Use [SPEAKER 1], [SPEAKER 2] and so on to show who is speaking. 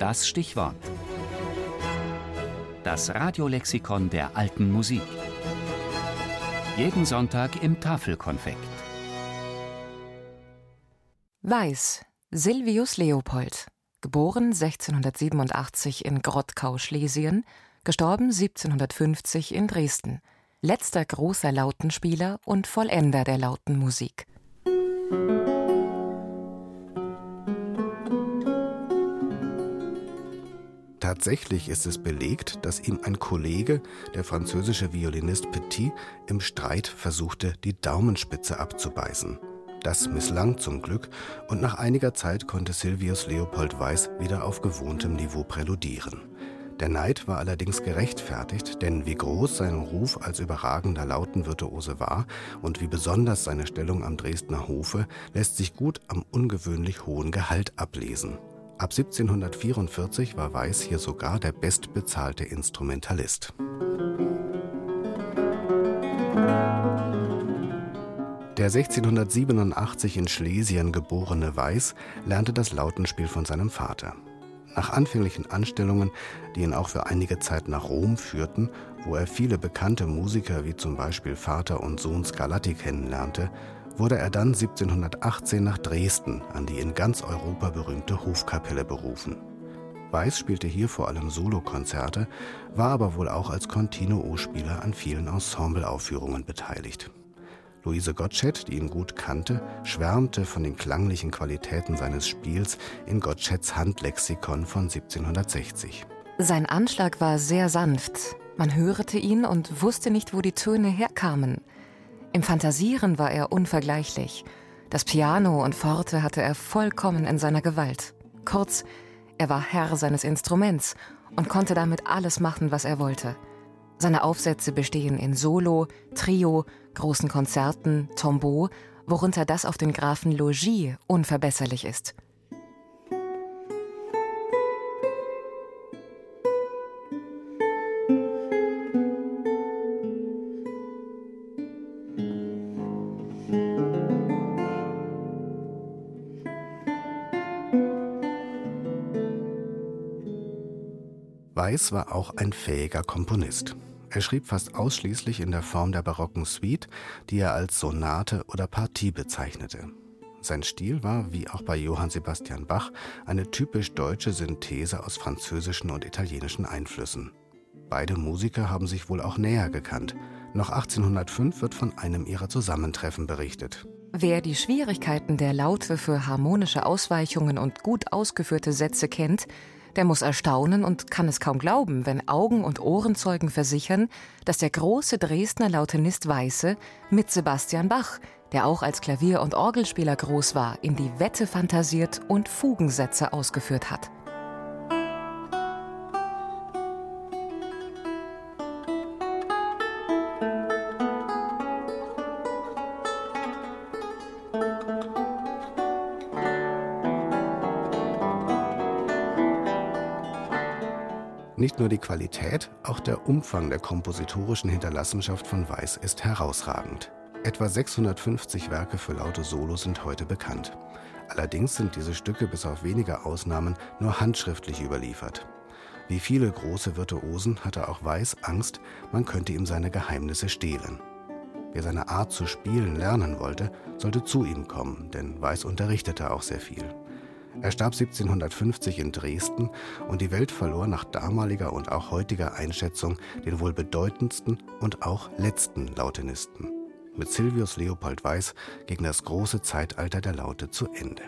[SPEAKER 1] das Stichwort. Das Radiolexikon der alten Musik. Jeden Sonntag im Tafelkonfekt.
[SPEAKER 2] Weiß, Silvius Leopold, geboren 1687 in Grottkau, Schlesien, gestorben 1750 in Dresden, letzter großer Lautenspieler und Vollender der Lautenmusik.
[SPEAKER 3] Tatsächlich ist es belegt, dass ihm ein Kollege, der französische Violinist Petit, im Streit versuchte, die Daumenspitze abzubeißen. Das misslang zum Glück und nach einiger Zeit konnte Silvius Leopold Weiß wieder auf gewohntem Niveau präludieren. Der Neid war allerdings gerechtfertigt, denn wie groß sein Ruf als überragender Lautenvirtuose war und wie besonders seine Stellung am Dresdner Hofe, lässt sich gut am ungewöhnlich hohen Gehalt ablesen. Ab 1744 war Weiß hier sogar der bestbezahlte Instrumentalist. Der 1687 in Schlesien geborene Weiß lernte das Lautenspiel von seinem Vater. Nach anfänglichen Anstellungen, die ihn auch für einige Zeit nach Rom führten, wo er viele bekannte Musiker wie zum Beispiel Vater und Sohn Scarlatti kennenlernte, wurde er dann 1718 nach Dresden an die in ganz Europa berühmte Hofkapelle berufen. Weiß spielte hier vor allem Solokonzerte, war aber wohl auch als Continuo-Spieler an vielen Ensembleaufführungen beteiligt. Luise Gottsched, die ihn gut kannte, schwärmte von den klanglichen Qualitäten seines Spiels in Gottscheds Handlexikon von 1760.
[SPEAKER 2] Sein Anschlag war sehr sanft. Man hörte ihn und wusste nicht, wo die Töne herkamen. Im Fantasieren war er unvergleichlich. Das Piano und Forte hatte er vollkommen in seiner Gewalt. Kurz, er war Herr seines Instruments und konnte damit alles machen, was er wollte. Seine Aufsätze bestehen in Solo, Trio, großen Konzerten, Tombeau, worunter das auf den Grafen Logis unverbesserlich ist.
[SPEAKER 3] Weiß war auch ein fähiger Komponist. Er schrieb fast ausschließlich in der Form der barocken Suite, die er als Sonate oder Partie bezeichnete. Sein Stil war, wie auch bei Johann Sebastian Bach, eine typisch deutsche Synthese aus französischen und italienischen Einflüssen. Beide Musiker haben sich wohl auch näher gekannt. Noch 1805 wird von einem ihrer Zusammentreffen berichtet.
[SPEAKER 2] Wer die Schwierigkeiten der Laute für harmonische Ausweichungen und gut ausgeführte Sätze kennt, der muss erstaunen und kann es kaum glauben, wenn Augen- und Ohrenzeugen versichern, dass der große Dresdner Lautenist Weiße mit Sebastian Bach, der auch als Klavier- und Orgelspieler groß war, in die Wette fantasiert und Fugensätze ausgeführt hat.
[SPEAKER 3] Nicht nur die Qualität, auch der Umfang der kompositorischen Hinterlassenschaft von Weiß ist herausragend. Etwa 650 Werke für laute Solo sind heute bekannt. Allerdings sind diese Stücke bis auf wenige Ausnahmen nur handschriftlich überliefert. Wie viele große Virtuosen hatte auch Weiß Angst, man könnte ihm seine Geheimnisse stehlen. Wer seine Art zu spielen lernen wollte, sollte zu ihm kommen, denn Weiß unterrichtete auch sehr viel. Er starb 1750 in Dresden und die Welt verlor nach damaliger und auch heutiger Einschätzung den wohl bedeutendsten und auch letzten Lautenisten. Mit Silvius Leopold Weiß ging das große Zeitalter der Laute zu Ende.